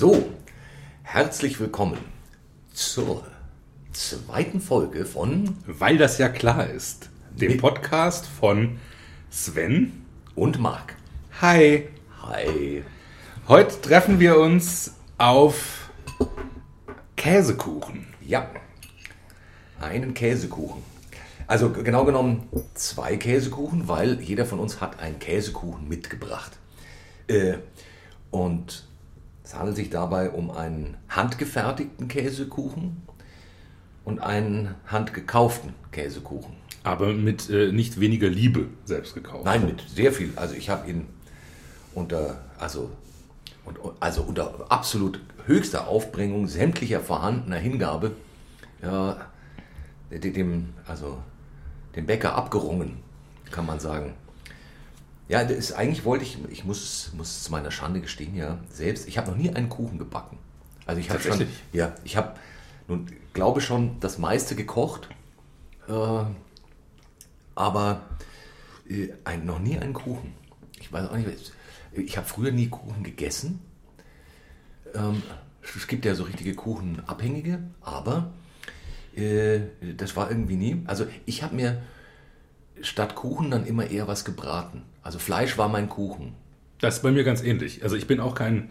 So, herzlich willkommen zur zweiten Folge von Weil das ja klar ist, dem Podcast von Sven und Marc. Hi. Hi. Heute treffen wir uns auf Käsekuchen. Ja, einen Käsekuchen. Also genau genommen zwei Käsekuchen, weil jeder von uns hat einen Käsekuchen mitgebracht. Äh, und es handelt sich dabei um einen handgefertigten Käsekuchen und einen handgekauften Käsekuchen. Aber mit äh, nicht weniger Liebe selbst gekauft. Nein, mit sehr viel. Also ich habe ihn unter, also, und, also unter absolut höchster Aufbringung sämtlicher vorhandener Hingabe ja, dem, also dem Bäcker abgerungen, kann man sagen. Ja, das ist, eigentlich wollte ich, ich muss, muss zu meiner Schande gestehen, ja, selbst, ich habe noch nie einen Kuchen gebacken. Also ich habe schon, ja, ich habe nun, glaube schon das meiste gekocht, äh, aber äh, ein, noch nie einen Kuchen. Ich weiß auch nicht, ich habe früher nie Kuchen gegessen. Ähm, es gibt ja so richtige Kuchenabhängige, aber äh, das war irgendwie nie. Also ich habe mir statt Kuchen dann immer eher was gebraten. Also Fleisch war mein Kuchen. Das ist bei mir ganz ähnlich. Also ich bin auch kein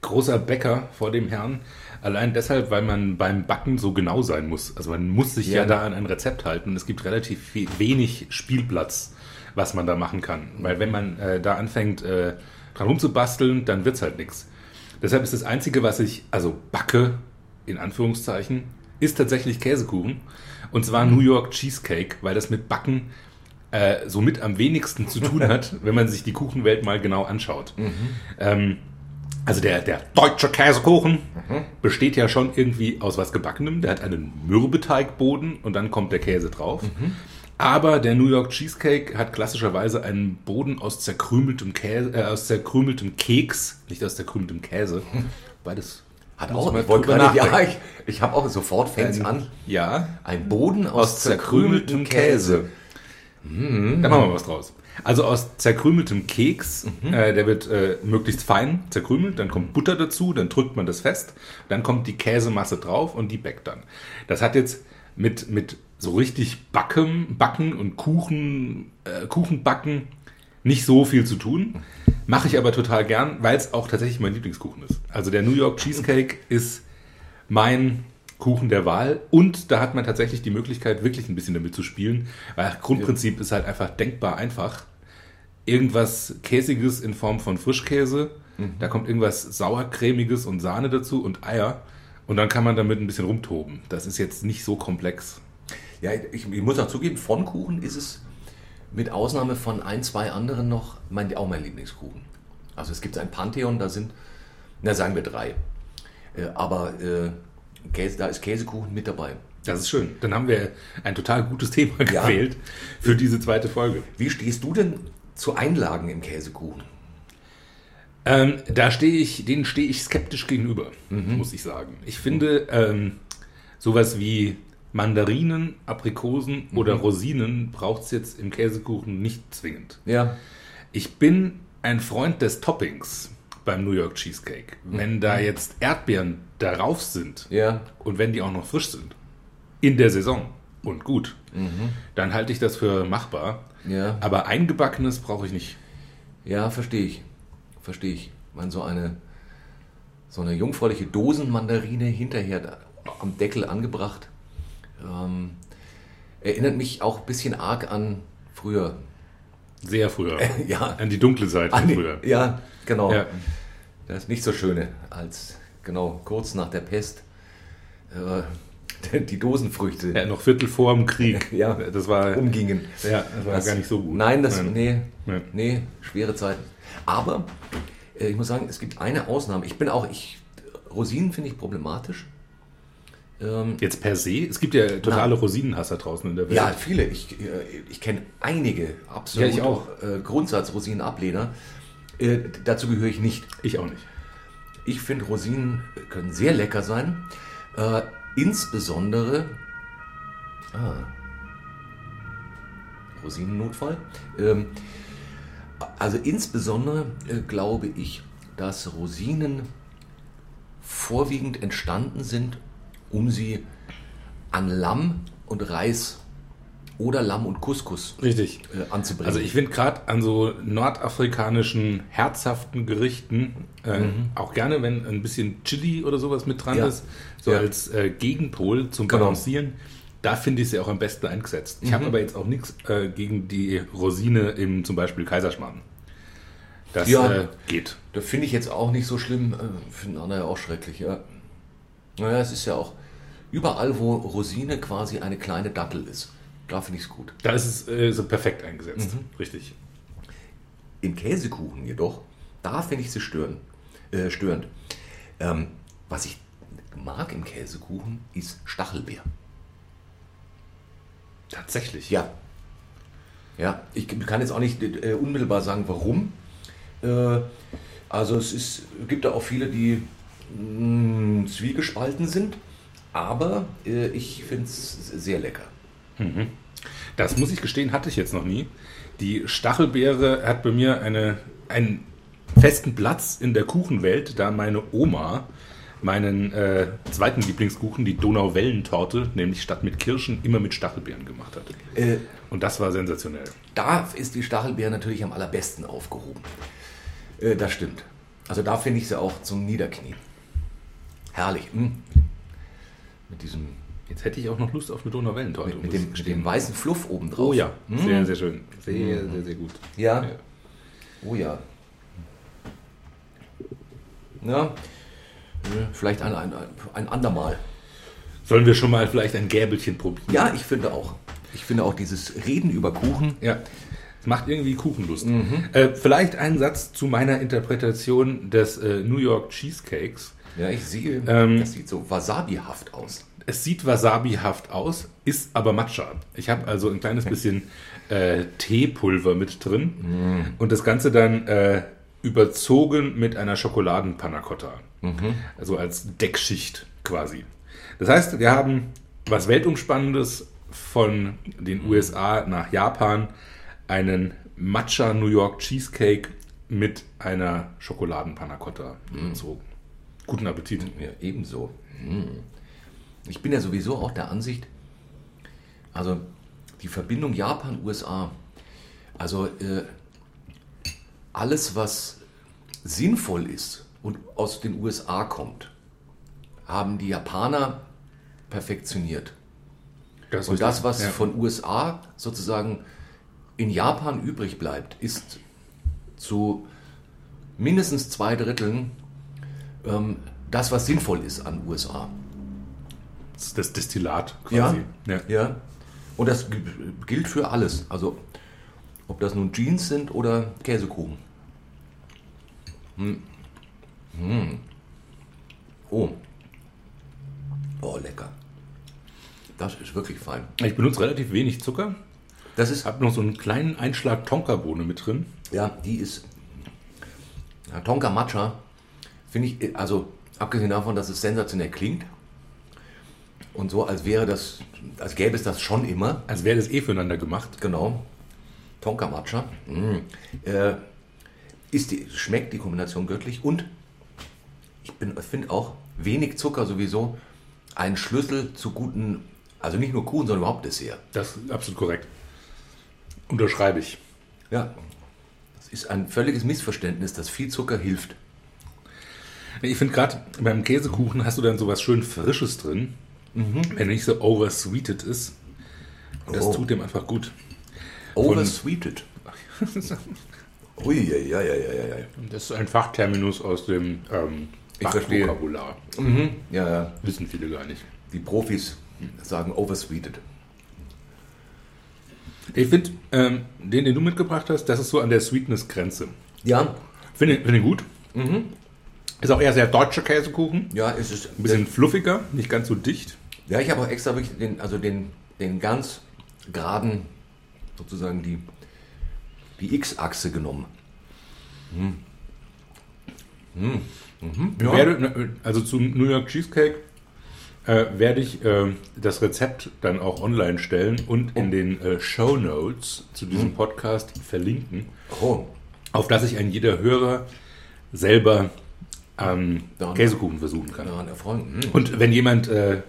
großer Bäcker vor dem Herrn. Allein deshalb, weil man beim Backen so genau sein muss. Also man muss sich ja, ja da an ein Rezept halten. Es gibt relativ wenig Spielplatz, was man da machen kann. Weil wenn man äh, da anfängt, äh, dran rumzubasteln, dann wird es halt nichts. Deshalb ist das Einzige, was ich, also backe, in Anführungszeichen, ist tatsächlich Käsekuchen. Und zwar New York Cheesecake, weil das mit Backen äh, somit am wenigsten zu tun hat, wenn man sich die Kuchenwelt mal genau anschaut. Mhm. Ähm, also der, der deutsche Käsekuchen mhm. besteht ja schon irgendwie aus was Gebackenem. Der hat einen Mürbeteigboden und dann kommt der Käse drauf. Mhm. Aber der New York Cheesecake hat klassischerweise einen Boden aus zerkrümeltem, Käse, äh, aus zerkrümeltem Keks, nicht aus zerkrümeltem Käse. Beides hat auch, ich wollte gerade, ja, ich, ich habe auch sofort fängt an. Ja. Ein Boden aus, aus zerkrümeltem Käse. Käse. Mhm. Da machen wir was draus. Also aus zerkrümeltem Keks, mhm. äh, der wird äh, möglichst fein zerkrümelt, dann kommt Butter dazu, dann drückt man das fest, dann kommt die Käsemasse drauf und die backt dann. Das hat jetzt mit, mit so richtig Backen, Backen und Kuchen, äh, Kuchenbacken nicht so viel zu tun. Mache ich aber total gern, weil es auch tatsächlich mein Lieblingskuchen ist. Also der New York Cheesecake ist mein Kuchen der Wahl. Und da hat man tatsächlich die Möglichkeit, wirklich ein bisschen damit zu spielen. Weil Grundprinzip ja. ist halt einfach denkbar einfach. Irgendwas Käsiges in Form von Frischkäse. Mhm. Da kommt irgendwas sauercremiges und Sahne dazu und Eier. Und dann kann man damit ein bisschen rumtoben. Das ist jetzt nicht so komplex. Ja, ich, ich muss auch zugeben, von Kuchen ist es mit Ausnahme von ein, zwei anderen noch mein, auch mein Lieblingskuchen. Also es gibt ein Pantheon, da sind, na sagen wir drei. Äh, aber äh, Käse, da ist Käsekuchen mit dabei. Das ist schön. Dann haben wir ein total gutes Thema ja. gewählt für diese zweite Folge. Wie stehst du denn zu Einlagen im Käsekuchen? Ähm, da stehe ich, denen stehe ich skeptisch gegenüber, mhm. muss ich sagen. Ich finde ähm, sowas wie Mandarinen, Aprikosen mhm. oder Rosinen braucht es jetzt im Käsekuchen nicht zwingend. Ja. Ich bin ein Freund des Toppings beim New York Cheesecake. Wenn mhm. da jetzt Erdbeeren darauf sind ja. und wenn die auch noch frisch sind, in der Saison und gut, mhm. dann halte ich das für machbar. Ja. Aber eingebackenes brauche ich nicht. Ja, verstehe ich. Verstehe ich. Man so eine so eine jungfräuliche Dosenmandarine hinterher am Deckel angebracht. Ähm, erinnert mich auch ein bisschen arg an früher. Sehr früher. ja. An die dunkle Seite an früher. Ja, genau. Ja. Das nicht so schöne als genau kurz nach der Pest. Äh, die Dosenfrüchte. Ja, noch Viertel vor dem Krieg. ja, das war umgingen. Ja, das war das, gar nicht so gut. Nein, das nein. Nee, ja. nee, schwere Zeiten. Aber äh, ich muss sagen, es gibt eine Ausnahme. Ich bin auch ich Rosinen finde ich problematisch. Ähm, Jetzt per se? Es gibt ja totale na, Rosinenhasser draußen in der Welt. Ja, viele. Ich, äh, ich kenne einige absolut ja, ich auch. Äh, Grundsatz-Rosinen-Ablehner. Äh, dazu gehöre ich nicht. Ich auch nicht. Ich finde, Rosinen können sehr lecker sein. Äh, insbesondere. Ah, Rosinennotfall. Ähm, also insbesondere äh, glaube ich, dass Rosinen vorwiegend entstanden sind, um sie an Lamm und Reis oder Lamm und Couscous Richtig. äh, anzubringen. Also ich finde gerade an so nordafrikanischen herzhaften Gerichten äh, auch gerne, wenn ein bisschen Chili oder sowas mit dran Ja. ist, so Ja. als äh, Gegenpol zum Genau. Balancieren. Da finde ich sie auch am besten eingesetzt. Ich habe aber jetzt auch nichts äh, gegen die Rosine im zum Beispiel Kaiserschmarrn. Das Ja. äh, geht. Das finde ich jetzt auch nicht so schlimm. Äh, Finden andere ja auch schrecklich, ja. Naja, es ist ja auch überall, wo Rosine quasi eine kleine Dattel ist. Da finde ich es gut. Da ist es äh, so perfekt eingesetzt. Richtig. Im Käsekuchen jedoch, da finde ich sie stören, äh, störend. Ähm, was ich mag im Käsekuchen ist Stachelbeer. Tatsächlich. Ja. Ja, ich kann jetzt auch nicht äh, unmittelbar sagen, warum. Äh, also es ist, gibt da auch viele, die mh, zwiegespalten sind, aber äh, ich finde es sehr lecker. Das muss ich gestehen, hatte ich jetzt noch nie. Die Stachelbeere hat bei mir eine, einen festen Platz in der Kuchenwelt, da meine Oma meinen äh, zweiten Lieblingskuchen, die Donauwellentorte, nämlich statt mit Kirschen immer mit Stachelbeeren gemacht hat. Äh, Und das war sensationell. da ist die Stachelbeere natürlich am allerbesten aufgehoben. Äh, das stimmt. Also da finde ich sie auch zum Niederknien. Herrlich. mh. Mit diesem, Jetzt hätte ich auch noch Lust auf eine Donauwellentorte. mit, mit, dem, mit dem weißen Fluff oben drauf. Oh ja, sehr, sehr schön. Sehr, sehr, sehr gut. Ja. Ja. Oh ja. Ja. äh, Vielleicht ein, ein, ein andermal. Sollen wir schon mal vielleicht ein Gäbelchen probieren? Ja, ich finde auch. Ich finde auch dieses Reden über Kuchen. Ja. Es macht irgendwie Kuchenlust. Äh, vielleicht ein Satz zu meiner Interpretation des äh, New York Cheesecakes. Ja, ich sehe, Ähm, das sieht so wasabihaft aus. Es sieht wasabihaft aus, ist aber Matcha. Ich habe also ein kleines bisschen äh, Teepulver mit drin und das Ganze dann äh, überzogen mit einer Schokoladenpanna Cotta. Also als Deckschicht quasi. Das heißt, wir haben was Weltumspannendes von den USA nach Japan, einen Matcha New York Cheesecake mit einer Schokoladenpanna Cotta überzogen. Guten Appetit. Ja, ebenso. Hm. Ich bin ja sowieso auch der Ansicht, also die Verbindung Japan-USA, also äh, alles, was sinnvoll ist und aus den USA kommt, haben die Japaner perfektioniert. Das Und das, was ja. von USA sozusagen in Japan übrig bleibt, ist zu mindestens zwei Dritteln ähm, das, was sinnvoll ist an USA. Das Destillat quasi. Ja. ja. Und das gilt für alles. Also, ob das nun Jeans sind oder Käsekuchen. Hm. Hm. Oh. Oh, lecker. Das ist wirklich fein. Ich benutze relativ wenig Zucker. Das ist, Habe noch so einen kleinen Einschlag Tonkabohne mit drin. ja, die ist. Ja, Tonka Matcha, finde ich, also abgesehen davon, dass es sensationell klingt und so, als wäre das, als gäbe es das schon immer. Als wäre das eh füreinander gemacht. Genau. Tonka Matcha. Mm. Äh, ist die, schmeckt die Kombination göttlich und ich finde auch wenig Zucker sowieso ein Schlüssel zu guten, also nicht nur Kuchen, sondern überhaupt Dessert. Das ist absolut korrekt. Unterschreibe ich. Ja. Das ist ein völliges Missverständnis, dass viel Zucker hilft. Ich finde gerade beim Käsekuchen hast du dann sowas schön Frisches drin, wenn er nicht so oversweeted ist. Und das Oh. tut dem einfach gut. Oversweeted. Ui, ja, ja, ja, ja, ja. Das ist ein Fachterminus aus dem ähm, Ich verstehe. Fachvokabular. Mhm. Ja, ja. Wissen viele gar nicht. Die Profis sagen oversweeted. Ich finde, ähm, den, den du mitgebracht hast, das ist so an der Sweetness-Grenze. Ja, Finde find ich gut. Ist auch eher sehr deutscher Käsekuchen. ja, es ist Ein bisschen fluffiger, nicht ganz so dicht. Ja, ich habe auch extra wirklich den, also den, den ganz geraden, sozusagen die, die X-Achse genommen. Hm. Hm. Mhm. Ja. Werde, also zum New York Cheesecake äh, werde ich äh, das Rezept dann auch online stellen und in den äh, Show Notes zu diesem Podcast verlinken, oh, auf das sich ein jeder Hörer selber ähm, Daran- Käsekuchen versuchen kann. daran erfreuen. Hm. Und wenn jemand äh,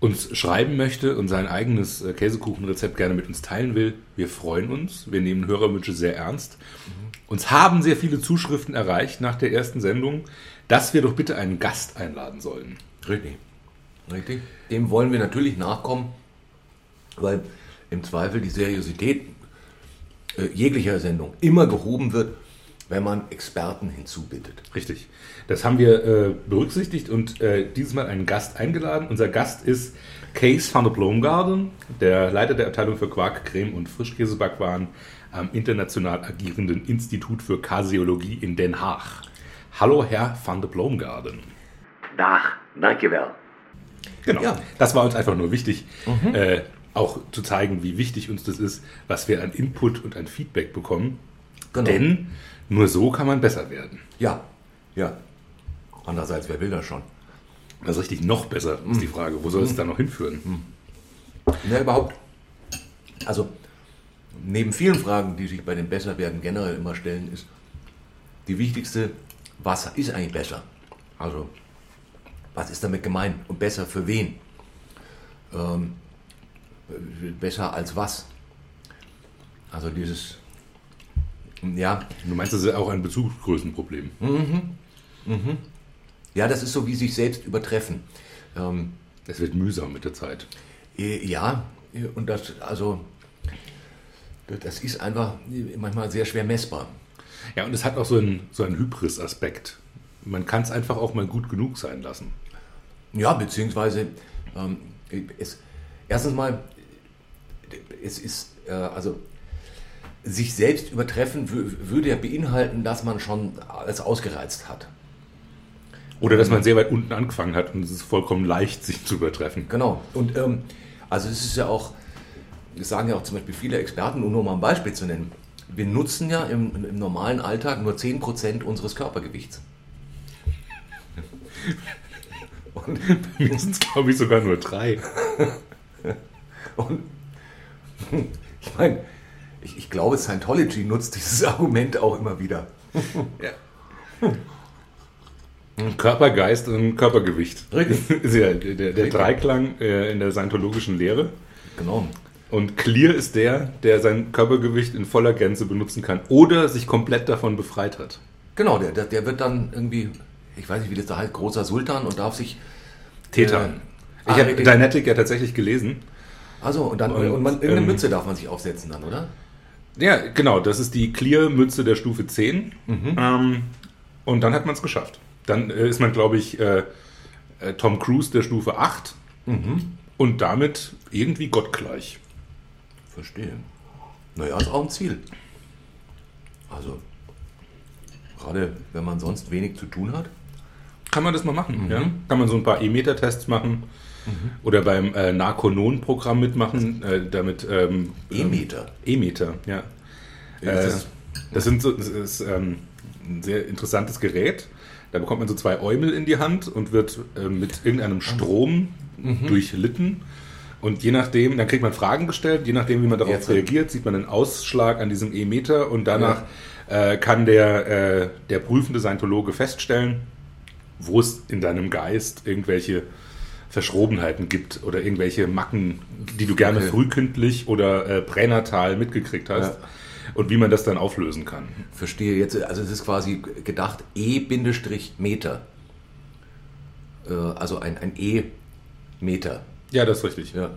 uns schreiben möchte und sein eigenes äh, Käsekuchenrezept gerne mit uns teilen will, wir freuen uns. Wir nehmen Hörerwünsche sehr ernst. Uns haben sehr viele Zuschriften erreicht nach der ersten Sendung, dass wir doch bitte einen Gast einladen sollen. Richtig. Richtig. Dem wollen wir natürlich nachkommen, weil im Zweifel die Seriosität äh, jeglicher Sendung immer gehoben wird, wenn man Experten hinzubittet. Richtig. Das haben wir äh, berücksichtigt und äh, dieses Mal einen Gast eingeladen. Unser Gast ist Kees van der Blomgarden, der Leiter der Abteilung für Quark, Creme und Frischkäsebackwaren am international agierenden Institut für Kaseologie in Den Haag. Hallo, Herr van der Blomgarden. Dag, dankjewel. Genau. Ja. Das war uns einfach nur wichtig, äh, auch zu zeigen, wie wichtig uns das ist, was wir an Input und an Feedback bekommen. Genau. Denn nur so kann man besser werden. Ja, ja. Andererseits, wer will das schon? Also richtig noch besser ist die Frage. Wo soll es dann noch hinführen? Ja, überhaupt. Also, neben vielen Fragen, die sich bei dem Besserwerden generell immer stellen, ist die wichtigste, was ist eigentlich besser? Also, was ist damit gemeint? Und besser für wen? Ähm, besser als was? Also dieses, ja, Du meinst, das ist auch ein Bezugsgrößenproblem. ja, das ist so wie sich selbst übertreffen. Ähm, Es wird mühsam mit der Zeit. Äh, Ja, und das, also, das ist einfach manchmal sehr schwer messbar. Ja, und es hat auch so einen, so einen Hybris-Aspekt. Man kann es einfach auch mal gut genug sein lassen. Ja, beziehungsweise, ähm, es, erstens mal, es ist, äh, also, sich selbst übertreffen wü- würde ja beinhalten, dass man schon alles ausgereizt hat. Oder dass man sehr weit unten angefangen hat und es ist vollkommen leicht, sich zu übertreffen. Genau. Und ähm, also es ist ja auch, das sagen ja auch zum Beispiel viele Experten, um nur mal ein Beispiel zu nennen. Wir nutzen ja im, im normalen Alltag nur 10% unseres Körpergewichts. Und, Mir sind es, glaube ich, sogar nur drei. und ich meine, ich, ich glaube, Scientology nutzt dieses Argument auch immer wieder. Körper, Geist und Körpergewicht. Richtig. ist ja der, der, der Dreiklang äh, in der scientologischen Lehre. Genau. Und clear ist der, der sein Körpergewicht in voller Gänze benutzen kann oder sich komplett davon befreit hat. Genau, der, der, der wird dann irgendwie, ich weiß nicht, wie das da heißt, großer Sultan und darf sich. Täter. Äh, ich habe. Dynetic ja tatsächlich gelesen. Also, und dann, Und, und, man, irgendeine ähm, Mütze darf man sich aufsetzen dann, oder? Ja, genau, das ist die Clear-Mütze der Stufe 10. Ähm, und dann hat man es geschafft. Dann äh, ist man, glaube ich, äh, äh, Tom Cruise der Stufe 8 und damit irgendwie gottgleich. Verstehe. Naja, ist auch ein Ziel. Also, gerade wenn man sonst wenig zu tun hat. Kann man das mal machen, ja? Kann man so ein paar E-Meter-Tests machen oder beim äh, Narconon-Programm mitmachen, äh, damit... Ähm, E-Meter. ähm, E-Meter, ja. Ja, Äh, das sind so, das ist ähm, ein sehr interessantes Gerät. Da bekommt man so zwei Eumel in die Hand und wird äh, mit irgendeinem Strom durchlitten. Und je nachdem, dann kriegt man Fragen gestellt, je nachdem, wie man darauf Jetzt. reagiert, sieht man einen Ausschlag an diesem E-Meter und danach äh, kann der, äh, der prüfende Scientologe feststellen, wo es in deinem Geist irgendwelche Verschrobenheiten gibt oder irgendwelche Macken, die du gerne Okay. frühkindlich oder äh, pränatal mitgekriegt hast Ja. und wie man das dann auflösen kann. Verstehe jetzt, also es ist quasi gedacht E-Meter. Äh, also ein, ein E-Meter. Ja, das ist richtig. Ja.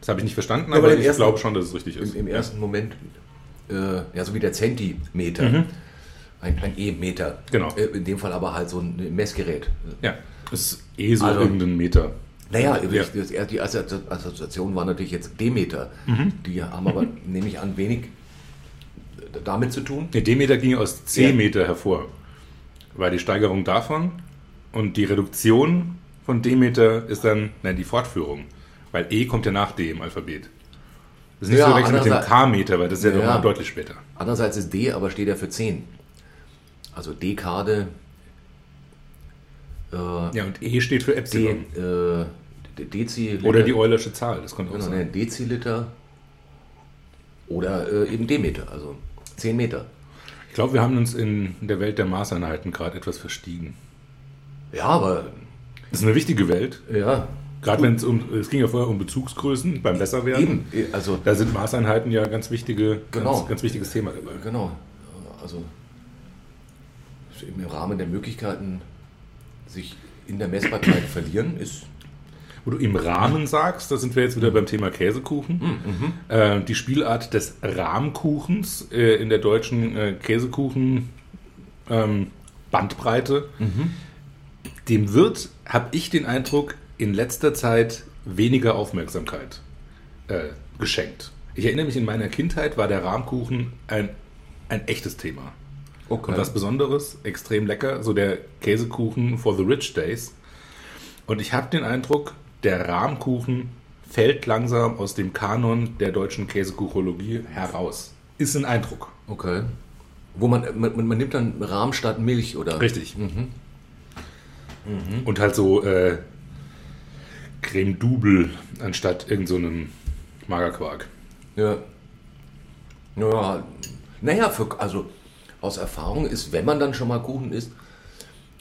Das habe ich nicht verstanden, Ja, aber ich glaube schon, dass es richtig ist. Im, im ersten Moment, äh, ja, so wie der Zentimeter. Ein, ein E-Meter. Genau. Äh, in dem Fall aber halt so ein Messgerät. Ja, ist eh so Also- irgendein Meter. Naja, Ja. ich- die Assoziation war natürlich jetzt Demeter. Die haben aber, nehme ich an, wenig damit zu tun. Der D-Meter ging aus Ja. C-Meter hervor. War die Steigerung davon und die Reduktion von D-Meter ist dann nein, die Fortführung. Weil E kommt ja nach D im Alphabet. Das ist nicht Ja, so wechseln mit dem K-Meter, weil das ist ja, Ja. nochmal deutlich später. Andererseits ist D, aber steht ja für 10. Also Dekade, äh, Ja, und E steht für Epsilon. äh, De- Deziliter. Oder die Eulersche Zahl, das kommt auch Genau, sein. ne, Deziliter oder äh, eben Demeter, also 10 Meter. Ich glaube, wir haben uns in der Welt der Maßeinheiten gerade etwas verstiegen. Ja, aber Das ist eine wichtige Welt. ja, Gerade wenn es um, es ging ja vorher um Bezugsgrößen beim Besserwerden. eben. Also Da sind Maßeinheiten ja ganz wichtige, Genau. ganz, ganz wichtiges Thema dabei. genau. Also im Rahmen der Möglichkeiten sich in der Messbarkeit verlieren ist Wo du im Rahmen sagst, da sind wir jetzt wieder beim Thema Käsekuchen. Äh, die Spielart des Rahmkuchens äh, in der deutschen äh, Käsekuchen ähm, Bandbreite, dem wird, habe ich den Eindruck, in letzter Zeit weniger Aufmerksamkeit äh, geschenkt. Ich erinnere mich, in meiner Kindheit war der Rahmkuchen ein, ein echtes Thema. Okay. Und was Besonderes, extrem lecker, so der Käsekuchen for the Rich Days. Und ich habe den Eindruck, der Rahmkuchen fällt langsam aus dem Kanon der deutschen Käsekuchologie heraus. Ist ein Eindruck. okay. Wo man, man, man nimmt dann Rahm statt Milch oder Richtig. Und halt so äh, Creme Double anstatt irgend so einem Magerquark. Ja. Ja, naja, für, also aus Erfahrung ist, wenn man dann schon mal Kuchen isst,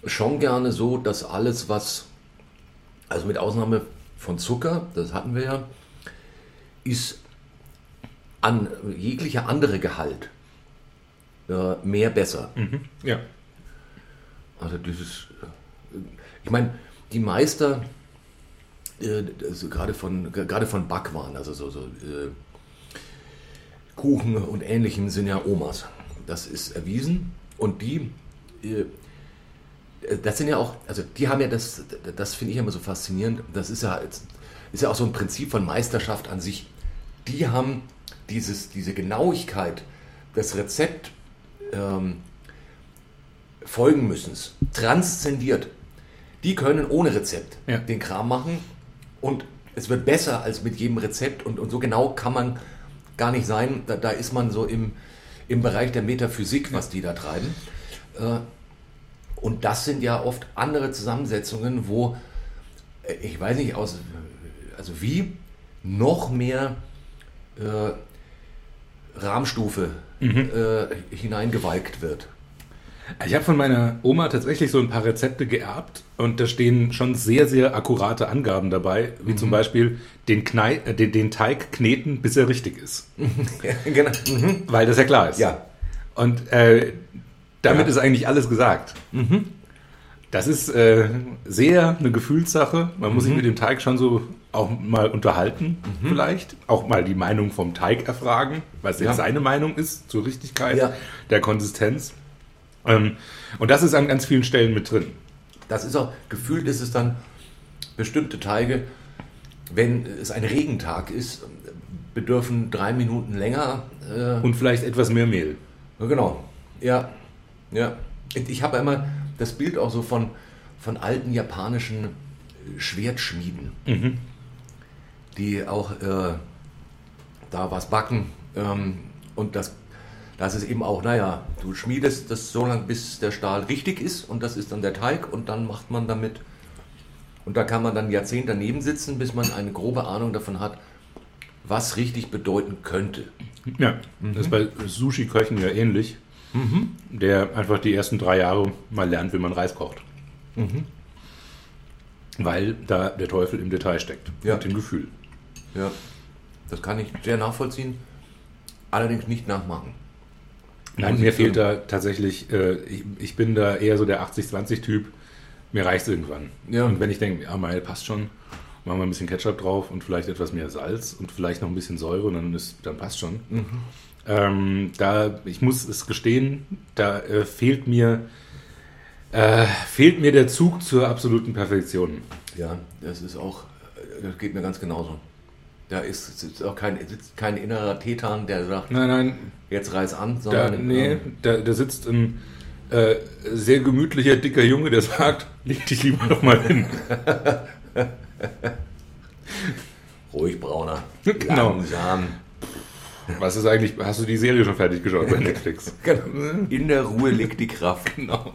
schon gerne so, dass alles, was, also mit Ausnahme von Zucker, das hatten wir ja, ist an jeglicher andere Gehalt äh, mehr besser. Ja. Also dieses, äh, ich meine, die Meister, äh, also gerade von gerade von Backwaren, also so, so äh, Kuchen und Ähnlichem sind ja Omas. Das ist erwiesen und die, äh, das sind ja auch, also die haben ja das, das finde ich immer so faszinierend. Das ist ja ist ja auch so ein Prinzip von Meisterschaft an sich. Die haben dieses, diese Genauigkeit des Rezept ähm, folgen müssen, transzendiert. Die können ohne Rezept Ja. den Kram machen und es wird besser als mit jedem Rezept und, und so genau kann man gar nicht sein. Da, da ist man so im, im Bereich der Metaphysik, was die da treiben. Äh, und das sind ja oft andere Zusammensetzungen, wo, äh, ich weiß nicht, aus, also wie noch mehr äh, Rahmstufe äh, hineingewalkt wird. Ich habe von meiner Oma tatsächlich so ein paar Rezepte geerbt und da stehen schon sehr, sehr akkurate Angaben dabei, wie zum Beispiel den, Knei äh, den, den Teig kneten, bis er richtig ist. genau. Mhm. Weil das ja klar ist. Ja. Und äh, damit Ja. ist eigentlich alles gesagt. Das ist äh, sehr eine Gefühlssache. Man muss sich mit dem Teig schon so auch mal unterhalten, vielleicht. Auch mal die Meinung vom Teig erfragen, was jetzt Ja. seine Meinung ist zur Richtigkeit der Konsistenz. Ähm, und das ist an ganz vielen Stellen mit drin. Das ist auch, gefühlt ist es dann bestimmte Teige, wenn es ein Regentag ist, bedürfen drei Minuten länger. Äh, Und vielleicht etwas mehr Mehl. Genau, ja, ja. Ich habe immer das Bild auch so von, von alten japanischen Schwertschmieden, die auch äh, da was backen ähm, und das, das ist eben auch, naja, du schmiedest das so lange, bis der Stahl richtig ist und das ist dann der Teig und dann macht man damit und da kann man dann Jahrzehnte daneben sitzen, bis man eine grobe Ahnung davon hat, was richtig bedeuten könnte. Ja, das ist bei Sushi-Köchen ja ähnlich. Der einfach die ersten drei Jahre mal lernt, wie man Reis kocht. Weil da der Teufel im Detail steckt. Ja. Mit dem Gefühl. Ja, das kann ich sehr nachvollziehen, allerdings nicht nachmachen. Nein, mir fehlt da tatsächlich, äh, ich, ich bin da eher so der 80-20-Typ. Mir reicht es irgendwann. Ja. Und wenn ich denke, ja, Mail passt schon, machen wir ein bisschen Ketchup drauf und vielleicht etwas mehr Salz und vielleicht noch ein bisschen Säure und dann, ist, dann passt schon. Mhm. Ähm, da, ich muss es gestehen, da äh, fehlt mir äh, fehlt mir der Zug zur absoluten Perfektion. Ja, das ist auch, das geht mir ganz genauso. Da ist, sitzt auch kein, sitzt kein innerer Tetan, der sagt, Nein, nein, jetzt reiß an, da, sondern nee, ähm, da, da sitzt ein äh, sehr gemütlicher, dicker Junge, der sagt, leg dich lieber noch mal hin. ruhig brauner, Genau. langsam. Was ist eigentlich, hast du die Serie schon fertig geschaut bei Netflix? Genau. In der Ruhe liegt die Kraft. Genau.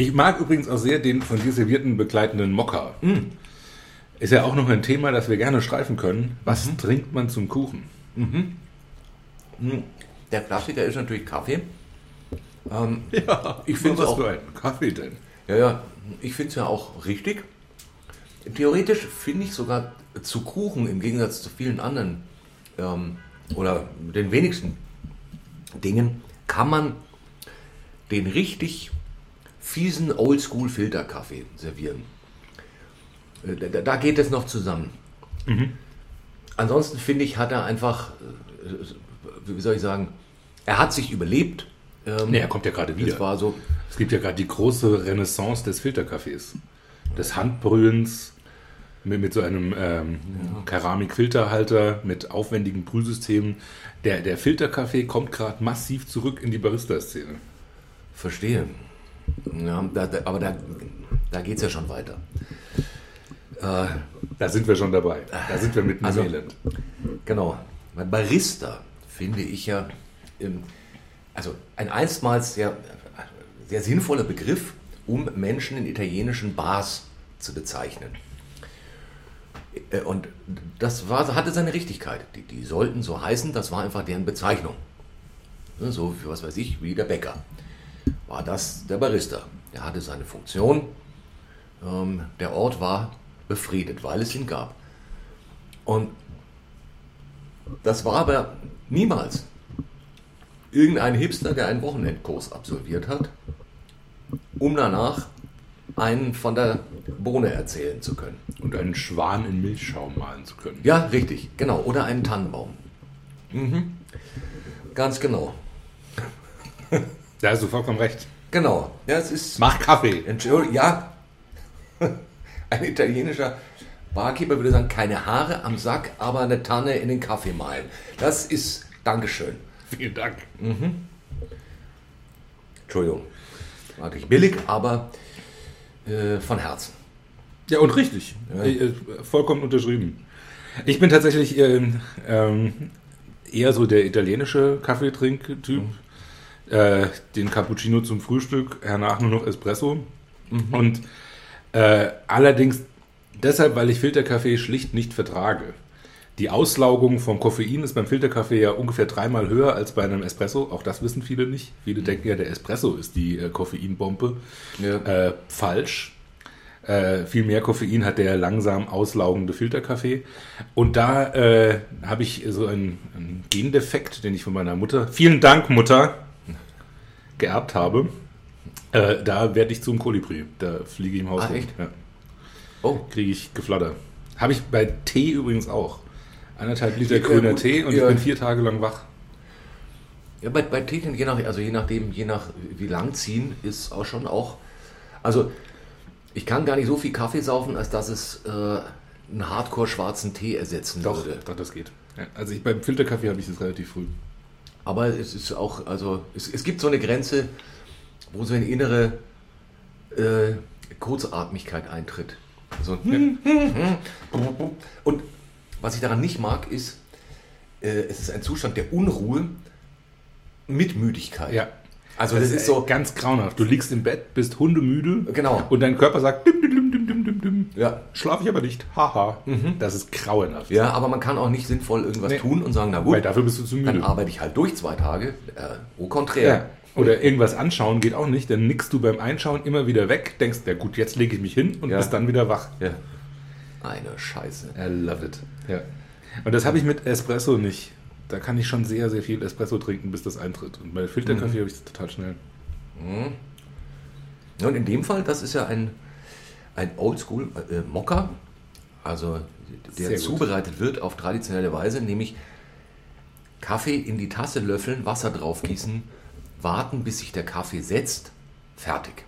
Ich mag übrigens auch sehr den von dir servierten begleitenden Mokka. Ist ja auch noch ein Thema, das wir gerne streifen können. Was trinkt man zum Kuchen? Hm, Der Klassiker ist natürlich Kaffee. Ähm, Ja, Ich find's was auch- für einen Kaffee denn? ja, ja, ich finde es ja auch richtig. Theoretisch finde ich sogar zu Kuchen im Gegensatz zu vielen anderen ähm, oder den wenigsten Dingen kann man den richtig fiesen Oldschool-Filterkaffee servieren. Äh, Da, da geht es noch zusammen. Ansonsten finde ich, hat er einfach, äh, wie soll ich sagen, er hat sich überlebt. Ähm, Nee, er kommt ja gerade wieder. Es war so, Es gibt ja gerade die große Renaissance des Filterkaffees. Des Handbrühens mit, mit so einem ähm, Keramikfilterhalter mit aufwendigen Brühsystemen. Der, der Filterkaffee kommt gerade massiv zurück in die Barista-Szene. Verstehe. Ja, da, da, aber da, da geht es ja schon weiter. Äh, Da sind wir schon dabei. Da sind wir mitten Also- im Elend. genau. Bei Barista finde ich ja, ähm, also ein einstmals sehr, sehr sinnvoller Begriff, um Menschen in italienischen Bars zu bezeichnen. Äh, Und das war, hatte seine Richtigkeit. Die, die sollten so heißen, das war einfach deren Bezeichnung. Ne, So, was weiß ich, wie der Bäcker. War das der Barista. Der hatte seine Funktion. Ähm, der Ort war befriedet, weil es ihn gab. Und das war aber niemals irgendein Hipster, der einen Wochenendkurs absolviert hat, um danach einen von der Bohne erzählen zu können. Und einen Schwan in Milchschaum malen zu können. Ja, richtig, genau. Oder einen Tannenbaum. Mhm. Ganz genau. Da hast du vollkommen recht. Genau. Ja, es ist. Mach Kaffee. Entschuldigung, ja. Ein italienischer Barkeeper würde sagen, keine Haare am Sack, aber eine Tanne in den Kaffee malen. Das ist. Dankeschön. Vielen Dank. Entschuldigung. Mag ich billig, aber äh, von Herzen. Ja, und richtig. Ja. Äh, äh, Vollkommen unterschrieben. Ich bin tatsächlich ähm, eher so der italienische Kaffeetrink-Typ. Äh, den Cappuccino zum Frühstück, hernach nur noch Espresso. Und äh, allerdings deshalb, weil ich Filterkaffee schlicht nicht vertrage. Die Auslaugung vom Koffein ist beim Filterkaffee ja ungefähr dreimal höher als bei einem Espresso. Auch das wissen viele nicht. Viele denken ja, der Espresso ist die äh, Koffeinbombe. Ja. Äh, falsch. Äh, viel mehr Koffein hat der langsam auslaugende Filterkaffee. Und da äh, habe ich so einen, einen Gendefekt, den ich von meiner Mutter, vielen Dank Mutter, geerbt habe. Äh, da werde ich zum Kolibri. Da fliege ich im Haus Ah, echt? Ja, Oh, kriege ich Geflatter. Habe ich bei Tee übrigens auch. Anderthalb Liter Ja, grüner gut. Tee und Ja. ich bin vier Tage lang wach. Ja, bei, bei Tee, je nach, also je nachdem, je nach wie lang ziehen, ist auch schon auch. Also, ich kann gar nicht so viel Kaffee saufen, als dass es äh, einen Hardcore-schwarzen Tee ersetzen Doch, würde. doch das geht. Ja, also ich, beim Filterkaffee habe ich das relativ früh. Aber es ist auch, also, es, es gibt so eine Grenze, wo so eine innere äh, Kurzatmigkeit eintritt. So, und was ich daran nicht mag, ist, äh, es ist ein Zustand der Unruhe mit Müdigkeit. Ja. Also das, ist so, ganz grauenhaft. Du liegst im Bett, bist hundemüde Genau. und dein Körper sagt, dim, dim, dim, dim, dim, dim, ja, schlaf ich aber nicht. Haha. Das ist grauenhaft. ja, aber man kann auch nicht sinnvoll irgendwas Nee. tun und sagen, na Weil gut, dafür bist du zu dann müde. arbeite ich halt durch zwei Tage. Äh, au contraire. Ja. Oder irgendwas anschauen geht auch nicht. Dann nickst du beim Einschauen immer wieder weg, denkst, ja gut, jetzt lege ich mich hin und Ja. bist dann wieder wach. Ja. Eine Scheiße. I love it. Ja. Und das habe ich mit Espresso nicht. Da kann ich schon sehr, sehr viel Espresso trinken, bis das eintritt. Und bei Filterkaffee Mhm. habe ich es total schnell. Ja, und in dem Fall, das ist ja ein, ein Oldschool äh, Mokka, also der Sehr gut. zubereitet wird auf traditionelle Weise, nämlich Kaffee in die Tasse löffeln, Wasser drauf gießen, warten, bis sich der Kaffee setzt, fertig.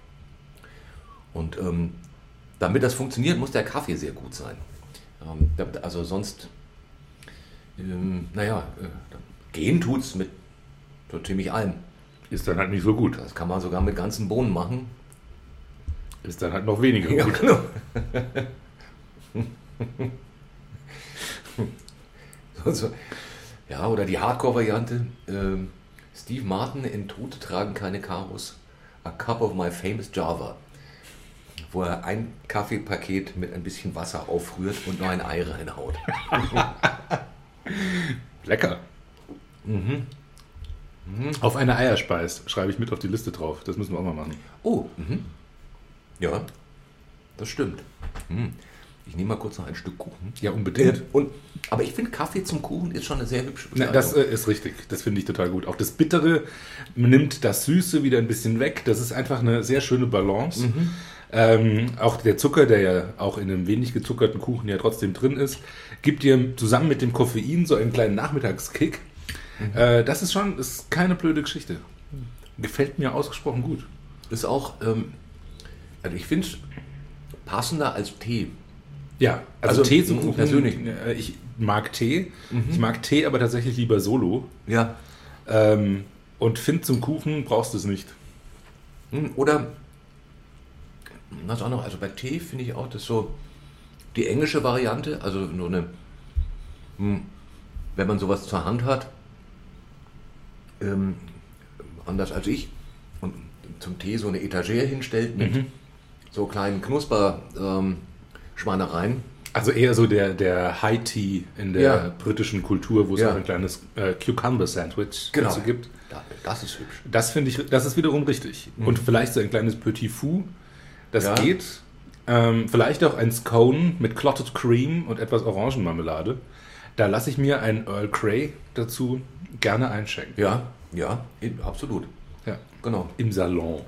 Und ähm, damit das funktioniert, muss der Kaffee sehr gut sein. Ähm, also sonst, ähm, naja, äh, gehen tut's mit so ziemlich allem. Ist dann halt nicht so gut. Das kann man sogar mit ganzen Bohnen machen. Ist dann halt noch weniger Ja, gut. genau. so, so. Ja, oder die Hardcore-Variante. Ähm, Steve Martin in Tote tragen keine Karos. A cup of my famous Java. Wo er ein Kaffeepaket mit ein bisschen Wasser aufrührt und noch ein Ei reinhaut. Lecker. Auf eine Eierspeis schreibe ich mit auf die Liste drauf. Das müssen wir auch mal machen. Oh, mhm. ja, das stimmt. Hm. Ich nehme mal kurz noch ein Stück Kuchen. Ja, unbedingt. Und, aber ich finde, Kaffee zum Kuchen ist schon eine sehr hübsche Na, das äh, ist richtig. Das finde ich total gut. Auch das Bittere nimmt das Süße wieder ein bisschen weg. Das ist einfach eine sehr schöne Balance. Ähm, auch der Zucker, der ja auch in einem wenig gezuckerten Kuchen ja trotzdem drin ist, gibt dir zusammen mit dem Koffein so einen kleinen Nachmittagskick. Äh, das ist schon ist keine blöde Geschichte. Gefällt mir ausgesprochen gut. Ist auch, ähm, also ich finde es passender als Tee. Ja, also, Also, Tee zum Kuchen. persönlich. äh, Ich mag Tee. Ich mag Tee aber tatsächlich lieber solo. Ja. Ähm, und finde zum Kuchen brauchst du es nicht. Hm, Oder, was auch noch, also bei Tee finde ich auch, das so die englische Variante, also nur eine, hm, wenn man sowas zur Hand hat, ähm, anders als ich, und zum Tee so eine Etagere hinstellt mit so kleinen Knusper-Schweinereien. Also eher so der, der High Tea in der Ja. britischen Kultur, wo es Ja. auch ein kleines äh, Cucumber-Sandwich dazu gibt. Da- Das ist hübsch. Das finde ich, das ist wiederum richtig. Und vielleicht so ein kleines Petit Fou, das Ja. geht. Ähm, vielleicht auch ein Scone mit Clotted Cream und etwas Orangenmarmelade. Da lasse ich mir ein Earl Grey dazu gerne einschenken. Ja, ja, absolut. Ja. Genau. Im Salon.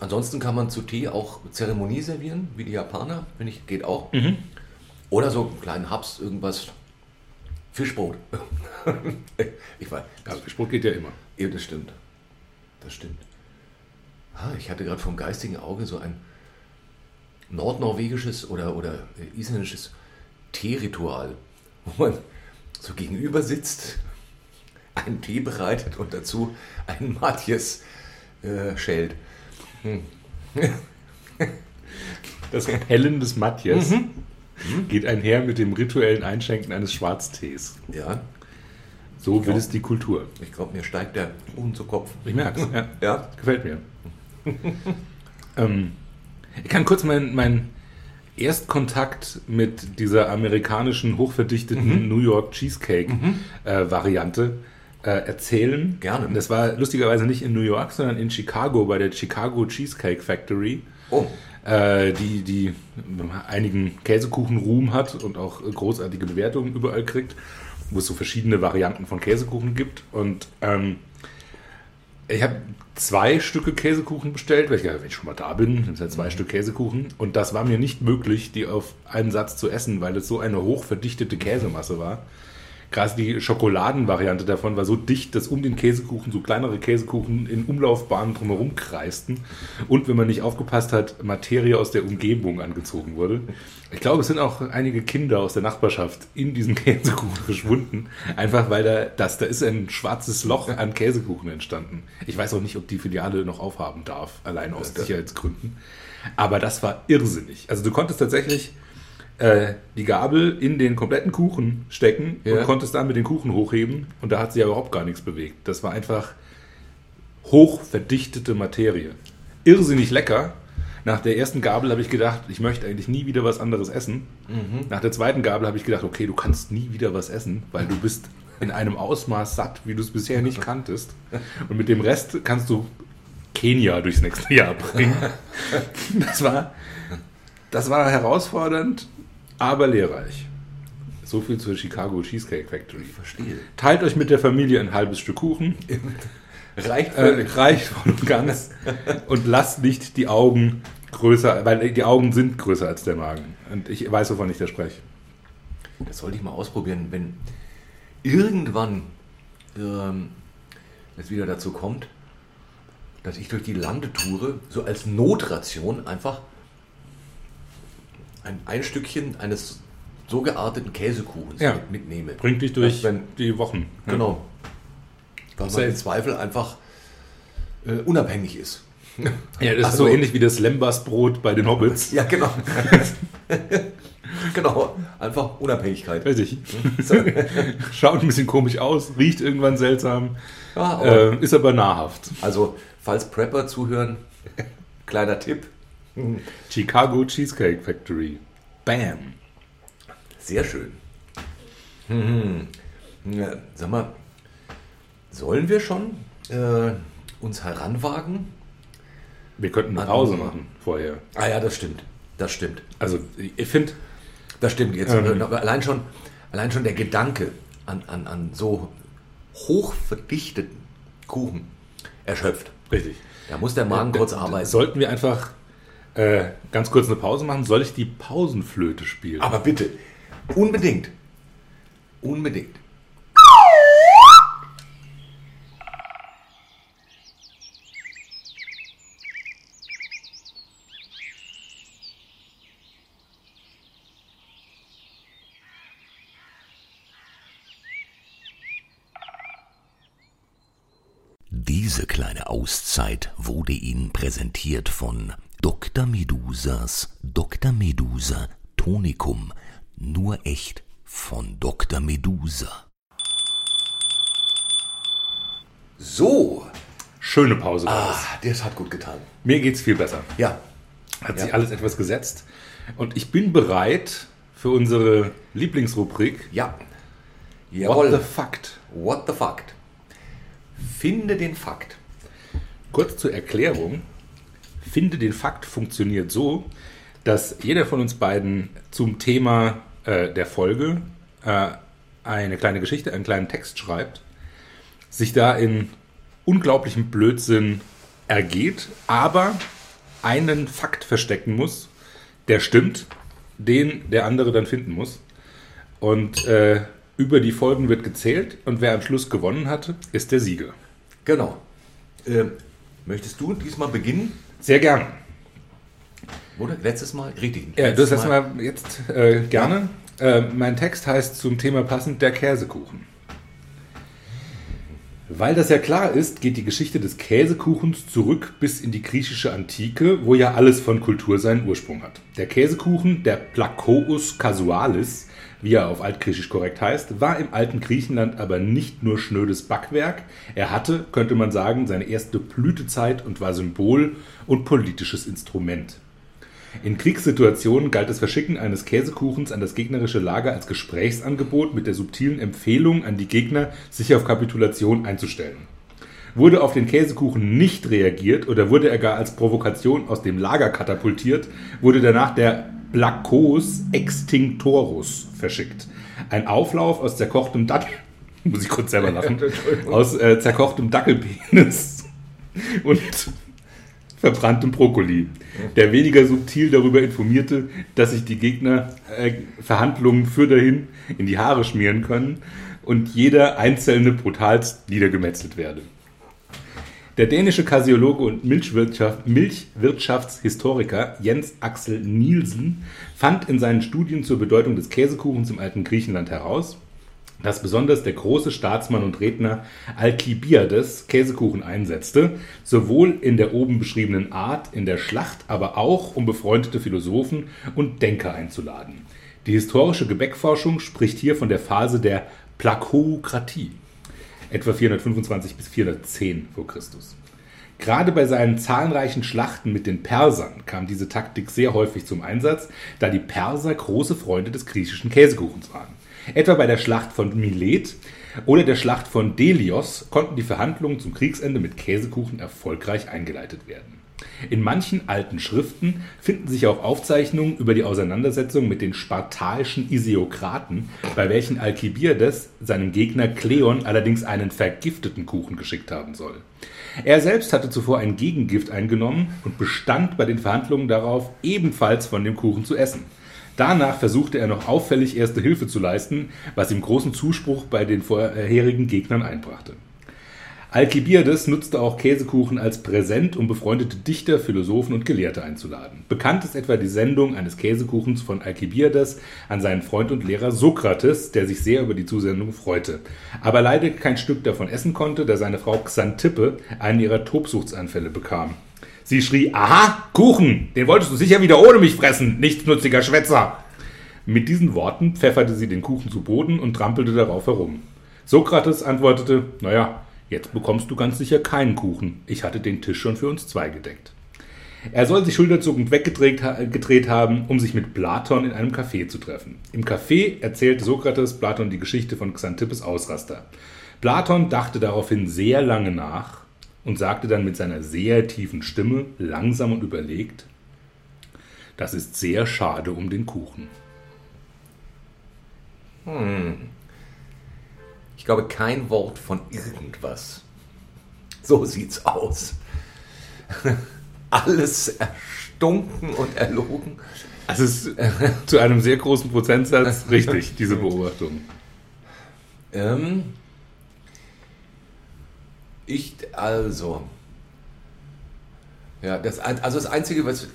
Ansonsten kann man zu Tee auch Zeremonie servieren, wie die Japaner, finde ich, geht auch. Mhm. Oder so einen kleinen Haps, irgendwas. Fischbrot. ich weiß. Ja, Fischbrot geht ja immer. Ja, das stimmt. Das stimmt. Ah, ich hatte gerade vom geistigen Auge so ein nordnorwegisches oder, oder isländisches Teeritual, wo man so gegenüber sitzt, einen Tee bereitet und dazu einen Matjes äh, schält. Das Hellen des Matjes geht einher mit dem rituellen Einschenken eines Schwarztees. Ja, So will Ja. es die Kultur. ich glaube, mir steigt der Ohren zu Kopf. Ich merke es. Ja. Ja, Gefällt mir. ähm, ich kann kurz meinen mein Erstkontakt mit dieser amerikanischen hochverdichteten New York Cheesecake äh, Variante äh, erzählen. Gerne. Das war lustigerweise nicht in New York, sondern in Chicago bei der Chicago Cheesecake Factory. Oh, äh, die, die einigen Käsekuchen-Ruhm hat und auch großartige Bewertungen überall kriegt, wo es so verschiedene Varianten von Käsekuchen gibt. Und ähm, ich habe zwei Stücke Käsekuchen bestellt, weil ich gedacht, wenn ich schon mal da bin, sind halt zwei Stück Käsekuchen. Und das war mir nicht möglich, die auf einen Satz zu essen, weil es so eine hochverdichtete Käsemasse war. Gerade die Schokoladenvariante davon war so dicht, dass um den Käsekuchen so kleinere Käsekuchen in Umlaufbahnen drumherum kreisten. Und wenn man nicht aufgepasst hat, Materie aus der Umgebung angezogen wurde. Ich glaube, es sind auch einige Kinder aus der Nachbarschaft in diesen Käsekuchen verschwunden. Einfach weil da, das, da ist ein schwarzes Loch an Käsekuchen entstanden. Ich weiß auch nicht, ob die Filiale noch aufhaben darf, allein aus Sicherheitsgründen. Aber das war irrsinnig. Also du konntest tatsächlich äh, die Gabel in den kompletten Kuchen stecken Ja. und konntest dann mit den Kuchen hochheben und da hat sich ja überhaupt gar nichts bewegt. Das war einfach hochverdichtete Materie. Irrsinnig lecker. Nach der ersten Gabel habe ich gedacht, ich möchte eigentlich nie wieder was anderes essen. Nach der zweiten Gabel habe ich gedacht, okay, du kannst nie wieder was essen, weil du bist in einem Ausmaß satt, wie du es bisher nicht kanntest. Und mit dem Rest kannst du Kenia durchs nächste Jahr bringen. Das war, das war herausfordernd, aber lehrreich. So viel zur Chicago Cheesecake Factory. verstehe. Teilt euch mit der Familie ein halbes Stück Kuchen. Reicht Äh, völlig. reicht voll und ganz. Und lasst nicht die Augen größer, weil die Augen sind größer als der Magen. Und ich weiß, wovon ich da spreche. Das sollte ich mal ausprobieren, wenn irgendwann ähm, es wieder dazu kommt, dass ich durch die Lande toure, so als Notration einfach ein, ein Stückchen eines so gearteten Käsekuchens Ja. mit, mitnehme. Bringt dich durch Wenn- die Wochen. Genau. Weil man im Zweifel einfach äh, unabhängig ist. Ja, das ist Also- so ähnlich wie das Lembas-Brot bei den Hobbits. Ja, genau. genau. Einfach Unabhängigkeit. Richtig. Schaut ein bisschen komisch aus, riecht irgendwann seltsam, Ja, aber äh, ist aber nahrhaft. Also, falls Prepper zuhören, kleiner Tipp. Chicago Cheesecake Factory. Bam. Sehr schön. Hm. Ja, sag mal, sollen wir schon äh, uns heranwagen. Wir könnten eine Pause machen vorher. Ah ja, das stimmt. Das stimmt. Also ich finde, Das stimmt. Jetzt ähm, allein schon, allein schon der Gedanke an, an, an so hoch verdichteten Kuchen erschöpft. richtig. Da muss der Magen kurz Äh, arbeiten. Sollten wir einfach äh, ganz kurz eine Pause machen? Soll ich die Pausenflöte spielen? Aber bitte, unbedingt. Unbedingt. Diese kleine Auszeit wurde Ihnen präsentiert von Dr. Medusas Dr. Medusa Tonikum. Nur echt von Dr. Medusa. So. Schöne Pause. Ah, das. hat gut getan. Mir geht's viel besser. Ja. Hat Ja. sich alles etwas gesetzt. Und ich bin bereit für unsere Lieblingsrubrik Ja. What Jawohl. the Fact. What the Fact? Finde den Fakt. Kurz zur Erklärung. Finde den Fakt funktioniert so, dass jeder von uns beiden zum Thema äh, der Folge äh, eine kleine Geschichte, einen kleinen Text schreibt, sich da in unglaublichem Blödsinn ergeht, aber einen Fakt verstecken muss, der stimmt, den der andere dann finden muss. Und äh, über die Folgen wird gezählt und wer am Schluss gewonnen hatte, ist der Sieger. Genau. Ähm, möchtest du diesmal beginnen? Sehr gern. Oder letztes Mal? Richtig. Ja, das letztes lassen wir jetzt äh, gerne. Äh, mein Text heißt zum Thema passend der Käsekuchen. Weil das ja klar ist, geht die Geschichte des Käsekuchens zurück bis in die griechische Antike, wo ja alles von Kultur seinen Ursprung hat. Der Käsekuchen, der Plakous casualis, wie er auf Altgriechisch korrekt heißt, war im alten Griechenland aber nicht nur schnödes Backwerk. Er hatte, könnte man sagen, seine erste Blütezeit und war Symbol und politisches Instrument. In Kriegssituationen galt das Verschicken eines Käsekuchens an das gegnerische Lager als Gesprächsangebot mit der subtilen Empfehlung an die Gegner, sich auf Kapitulation einzustellen. Wurde auf den Käsekuchen nicht reagiert oder wurde er gar als Provokation aus dem Lager katapultiert, wurde danach der Blacos extinctorus verschickt. Ein Auflauf aus zerkochtem Dackel, muss ich kurz selber lachen, aus äh, zerkochtem Dackelpenis und verbranntem Brokkoli, der weniger subtil darüber informierte, dass sich die Gegner äh, Verhandlungen für dahin in die Haare schmieren können und jeder einzelne brutalst niedergemetzelt werde. Der dänische Kasiologe und Milchwirtschaft, Milchwirtschaftshistoriker Jens Axel Nielsen fand in seinen Studien zur Bedeutung des Käsekuchens im alten Griechenland heraus, dass besonders der große Staatsmann und Redner Alkibiades Käsekuchen einsetzte, sowohl in der oben beschriebenen Art in der Schlacht, aber auch um befreundete Philosophen und Denker einzuladen. Die historische Gebäckforschung spricht hier von der Phase der Plakokratie, etwa 425 bis 410 vor Christus. Gerade bei seinen zahlreichen Schlachten mit den Persern kam diese Taktik sehr häufig zum Einsatz, da die Perser große Freunde des griechischen Käsekuchens waren. Etwa bei der Schlacht von Milet oder der Schlacht von Delios konnten die Verhandlungen zum Kriegsende mit Käsekuchen erfolgreich eingeleitet werden. In manchen alten Schriften finden sich auch Aufzeichnungen über die Auseinandersetzung mit den spartaischen Isiokraten, bei welchen Alkibiades seinem Gegner Kleon allerdings einen vergifteten Kuchen geschickt haben soll. Er selbst hatte zuvor ein Gegengift eingenommen und bestand bei den Verhandlungen darauf, ebenfalls von dem Kuchen zu essen. Danach versuchte er noch auffällig erste Hilfe zu leisten, was ihm großen Zuspruch bei den vorherigen Gegnern einbrachte. Alkibiades nutzte auch Käsekuchen als Präsent, um befreundete Dichter, Philosophen und Gelehrte einzuladen. Bekannt ist etwa die Sendung eines Käsekuchens von Alkibiades an seinen Freund und Lehrer Sokrates, der sich sehr über die Zusendung freute, aber leider kein Stück davon essen konnte, da seine Frau Xantippe einen ihrer Tobsuchtsanfälle bekam. Sie schrie, aha, Kuchen, den wolltest du sicher wieder ohne mich fressen, nichtsnutziger Schwätzer. Mit diesen Worten pfefferte sie den Kuchen zu Boden und trampelte darauf herum. Sokrates antwortete, naja, jetzt bekommst du ganz sicher keinen Kuchen. Ich hatte den Tisch schon für uns zwei gedeckt. Er soll sich schulterzuckend weggedreht gedreht haben, um sich mit Platon in einem Café zu treffen. Im Café erzählte Sokrates Platon die Geschichte von Xantippes Ausraster. Platon dachte daraufhin sehr lange nach und sagte dann mit seiner sehr tiefen Stimme, langsam und überlegt, das ist sehr schade um den Kuchen. Ich glaube, kein Wort von irgendwas. So sieht's aus. Alles erstunken und erlogen. Es ist zu einem sehr großen Prozentsatz richtig, diese Beobachtung. Ähm, ich, also. Ja, das, also das Einzige, was.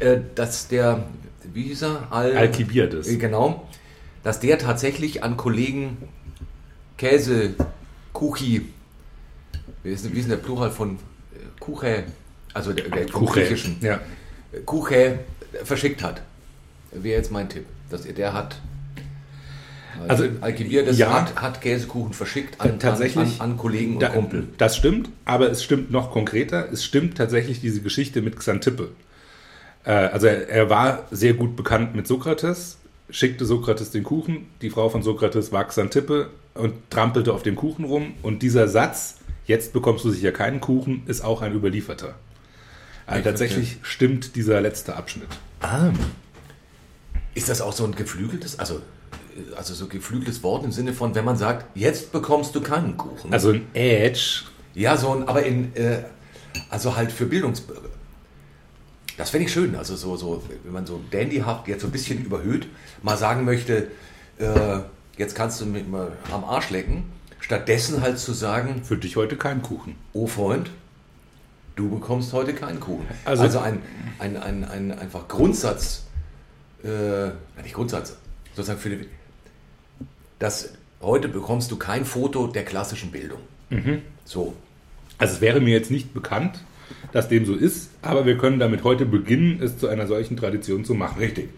Äh, dass der. Wie hieß er? Al, Alkibiades. Genau. Dass der tatsächlich an Kollegen Käse, Kuchi. Wie ist, denn der Plural von äh, Kuche? Also der, der Kuche. Griechischen. Ja. Kuche verschickt hat. Wäre jetzt mein Tipp. Dass er, der hat. Also, Alkibiades ja. hat, hat Käsekuchen verschickt an, Tatsächlich. an, an Kollegen und Da, Kumpel. das stimmt, aber es stimmt noch konkreter. Es stimmt tatsächlich diese Geschichte mit Xantippe. Äh, also er, er war sehr gut bekannt mit Sokrates, schickte Sokrates den Kuchen. Die Frau von Sokrates war Xantippe und trampelte auf dem Kuchen rum. Und dieser Satz, jetzt bekommst du sicher keinen Kuchen, ist auch ein überlieferter. Also Ich tatsächlich stimmt dieser letzte Abschnitt. Ah. Ist das auch so ein geflügeltes, also, äh, also so geflügeltes Wort im Sinne von, wenn man sagt, jetzt bekommst du keinen Kuchen? Also ein Edge, ja, so ein, aber in, äh, also halt für Bildungsbürger. Das fände ich schön, also so, so, wenn man so dandyhaft, jetzt so ein bisschen überhöht, mal sagen möchte, äh, jetzt kannst du mich mal am Arsch lecken, stattdessen halt zu sagen, für dich heute kein Kuchen. oh Freund, du bekommst heute keinen Kuchen. Also- Also, ein, ein, ein, ein einfach Grundsatz, äh, nicht Grundsatz, sozusagen für die, dass heute bekommst du kein Foto der klassischen Bildung. So. Also es wäre mir jetzt nicht bekannt, dass dem so ist, aber wir können damit heute beginnen, es zu einer solchen Tradition zu machen. Richtig.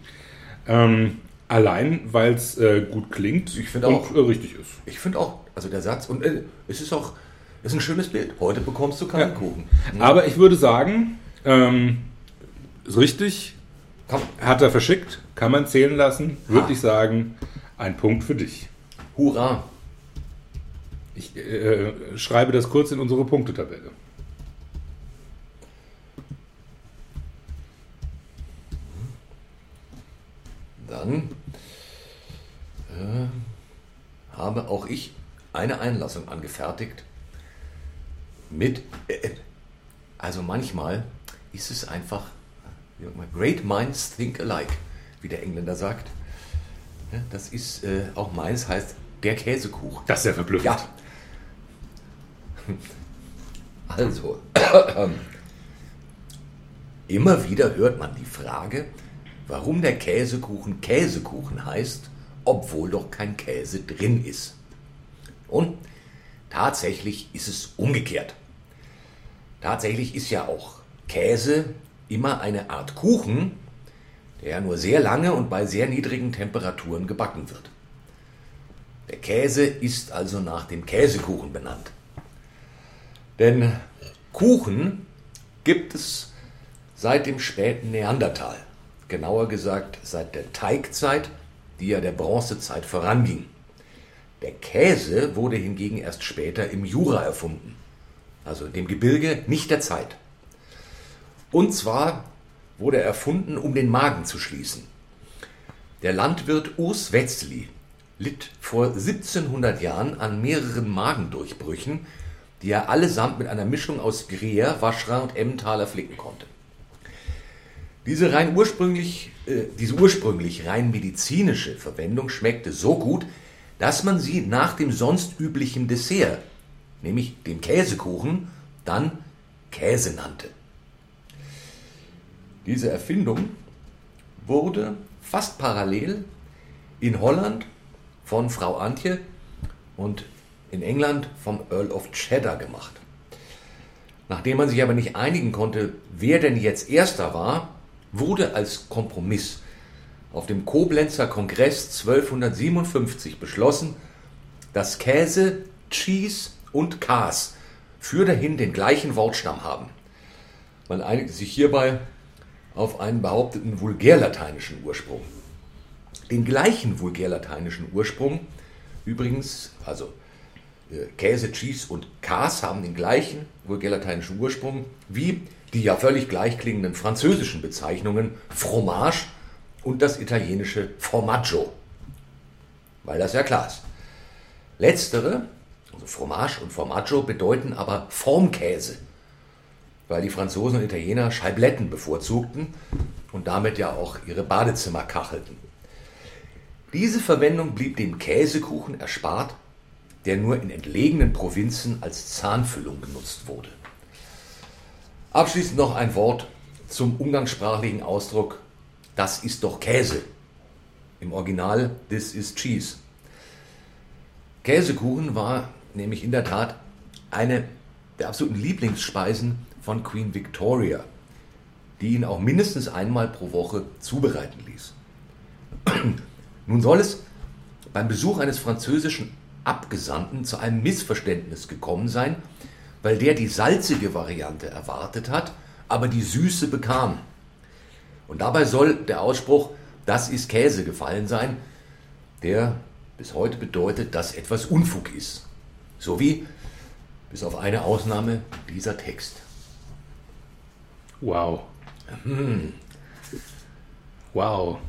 Ähm, allein, weil es äh, gut klingt Ich finde und auch. äh, richtig ist. Ich finde auch, also der Satz, und äh, es ist auch, es ist ein schönes Bild. Heute bekommst du keinen Ja. Kuchen. Aber ich würde sagen, ähm, ist richtig, Komm, hat er verschickt, kann man zählen lassen, würde Ha. ich sagen, ein Punkt für dich. hurra. Ich äh, schreibe das kurz in unsere Punktetabelle. Dann äh, habe auch ich eine Einlassung angefertigt mit, äh, also manchmal ist es einfach, great minds think alike, wie der Engländer sagt. Das ist äh, auch meins, heißt der Käsekuchen. Das ist ja verblüffend. Ja. Also, immer wieder hört man die Frage, warum der Käsekuchen Käsekuchen heißt, obwohl doch kein Käse drin ist. Und tatsächlich ist es umgekehrt. Tatsächlich ist ja auch Käse immer eine Art Kuchen, der nur sehr lange und bei sehr niedrigen Temperaturen gebacken wird. Der Käse ist also nach dem Käsekuchen benannt. Denn Kuchen gibt es seit dem späten Neandertal. Genauer gesagt seit der Teigzeit, die ja der Bronzezeit voranging. Der Käse wurde hingegen erst später im Jura erfunden, also dem Gebirge nicht der Zeit. Und zwar wurde er erfunden, um den Magen zu schließen. Der Landwirt Urs Wetzli litt vor 1700 Jahren an mehreren Magendurchbrüchen, die er allesamt mit einer Mischung aus Gruyère, Vacherin und Emmentaler flicken konnte. Diese, rein ursprünglich, äh, diese ursprünglich rein medizinische Verwendung schmeckte so gut, dass man sie nach dem sonst üblichen Dessert, nämlich dem Käsekuchen, dann Käse nannte. Diese Erfindung wurde fast parallel in Holland von Frau Antje und in England vom Earl of Cheddar gemacht. Nachdem man sich aber nicht einigen konnte, wer denn jetzt erster war, wurde als Kompromiss auf dem Koblenzer Kongress 1257 beschlossen, dass Käse, Cheese und Kas für dahin den gleichen Wortstamm haben. Man einigte sich hierbei auf einen behaupteten vulgärlateinischen Ursprung. Den gleichen vulgärlateinischen Ursprung, übrigens, also äh, Käse, Cheese und Kas haben den gleichen vulgärlateinischen Ursprung wie die ja völlig gleich klingenden französischen Bezeichnungen Fromage und das italienische Formaggio. Weil das ja klar ist. Letztere, also Fromage und Formaggio, bedeuten aber Formkäse, weil die Franzosen und Italiener Scheibletten bevorzugten und damit ja auch ihre Badezimmer kachelten. Diese Verwendung blieb dem Käsekuchen erspart, der nur in entlegenen Provinzen als Zahnfüllung genutzt wurde. Abschließend noch ein Wort zum umgangssprachlichen Ausdruck das ist doch Käse. Im Original this is cheese. Käsekuchen war nämlich in der Tat eine der absoluten Lieblingsspeisen von Queen Victoria, die ihn auch mindestens einmal pro Woche zubereiten ließ. Nun soll es beim Besuch eines französischen Abgesandten zu einem Missverständnis gekommen sein, weil der die salzige Variante erwartet hat, aber die süße bekam. Und dabei soll der Ausspruch, das ist Käse gefallen sein, der bis heute bedeutet, dass etwas Unfug ist. So wie, bis auf eine Ausnahme, dieser Text. Wow. Hm. Wow.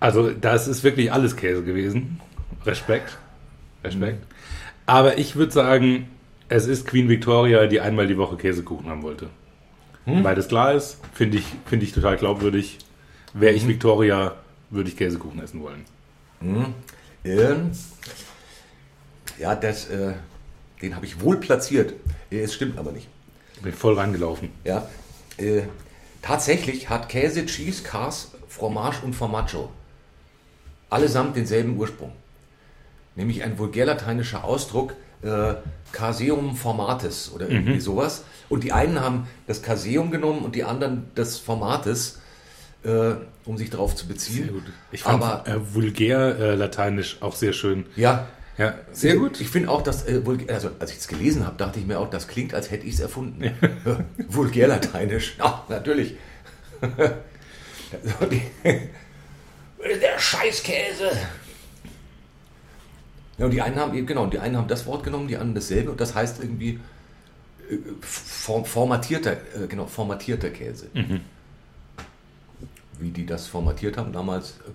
Also, das ist wirklich alles Käse gewesen. Respekt. Respekt. Aber ich würde sagen, es ist Queen Victoria, die einmal die Woche Käsekuchen haben wollte. Hm? Weil das klar ist, finde ich, find ich total glaubwürdig. Wäre ich hm. Victoria, würde ich Käsekuchen essen wollen. Hm. Ähm, ja, das, äh, den habe ich wohl platziert. Es stimmt aber nicht. Bin voll reingelaufen. Ja. Äh, tatsächlich hat Käse, Cheese, Cars, Fromage und Formaggio allesamt denselben Ursprung. Nämlich ein vulgärlateinischer Ausdruck, äh, Caseum Formatis oder irgendwie mhm. sowas. Und die einen haben das Caseum genommen und die anderen das Formatis, äh, um sich darauf zu beziehen. Sehr gut. Ich fand Aber, äh, vulgär äh, lateinisch auch sehr schön. Ja. Ja, sehr gut. Ich finde auch, dass, äh, also als ich es gelesen habe, dachte ich mir auch, das klingt, als hätte ich es erfunden. Ja. vulgär lateinisch. Ja, natürlich. Der Scheißkäse. Ja, und die einen haben genau, die einen haben das Wort genommen, die anderen dasselbe und das heißt irgendwie äh, formatierter, äh, genau, formatierter Käse. Mhm. Wie die das formatiert haben damals. Äh,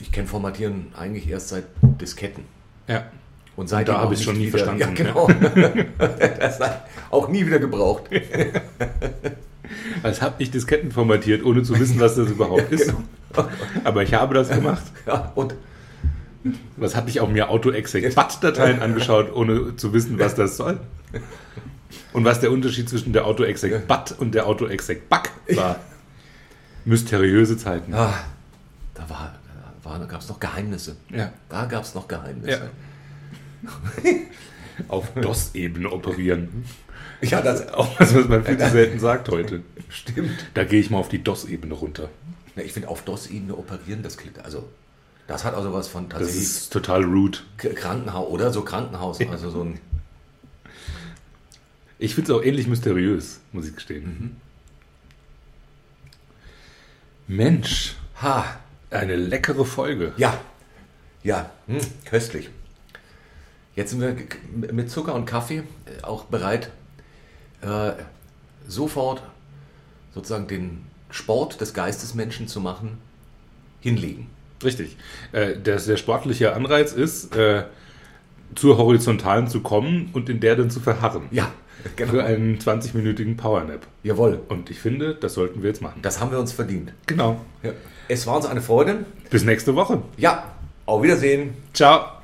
ich kenne Formatieren eigentlich erst seit Disketten. Ja. Und seitdem habe ich schon nie wieder, verstanden. Ja, genau. das hat auch nie wieder gebraucht. Als habe ich Disketten formatiert, ohne zu wissen, was das überhaupt ist. Genau. Aber ich habe das gemacht. Ja, und was habe ich auch mir AutoExec-BAT-Dateien angeschaut, ohne zu wissen, was das soll? Und was der Unterschied zwischen der AutoExec-BAT und der AutoExec-BAC war. Mysteriöse Zeiten. Ah, da, war, da, war, da gab es noch Geheimnisse. Ja. Da gab es noch Geheimnisse. Ja. Auf DOS-Ebene operieren. Ja, das auch was, was man viel zu selten sagt heute. Stimmt. Da gehe ich mal auf die DOS-Ebene runter. Ja, ich finde, auf DOS-Ebene operieren, das klingt, also das hat also was von tatsächlich. Das ist total rude. Krankenhaus, oder? So Krankenhaus, also so ein. Ich finde es auch ähnlich mysteriös, muss ich gestehen. Mhm. Mensch. Ha. Eine leckere Folge. Ja. Ja, hm, köstlich. Jetzt sind wir mit Zucker und Kaffee äh, auch bereit, äh, sofort sozusagen den Sport des Geistesmenschen zu machen, hinlegen. Richtig. Äh, der, der sportliche Anreiz ist, äh, zur Horizontalen zu kommen und in der dann zu verharren. Ja, genau. Für einen 20-minütigen Powernap. Jawohl. Und ich finde, das sollten wir jetzt machen. Das haben wir uns verdient. Genau. Ja. Es war uns eine Freude. Bis nächste Woche. Ja, auf Wiedersehen. Ciao.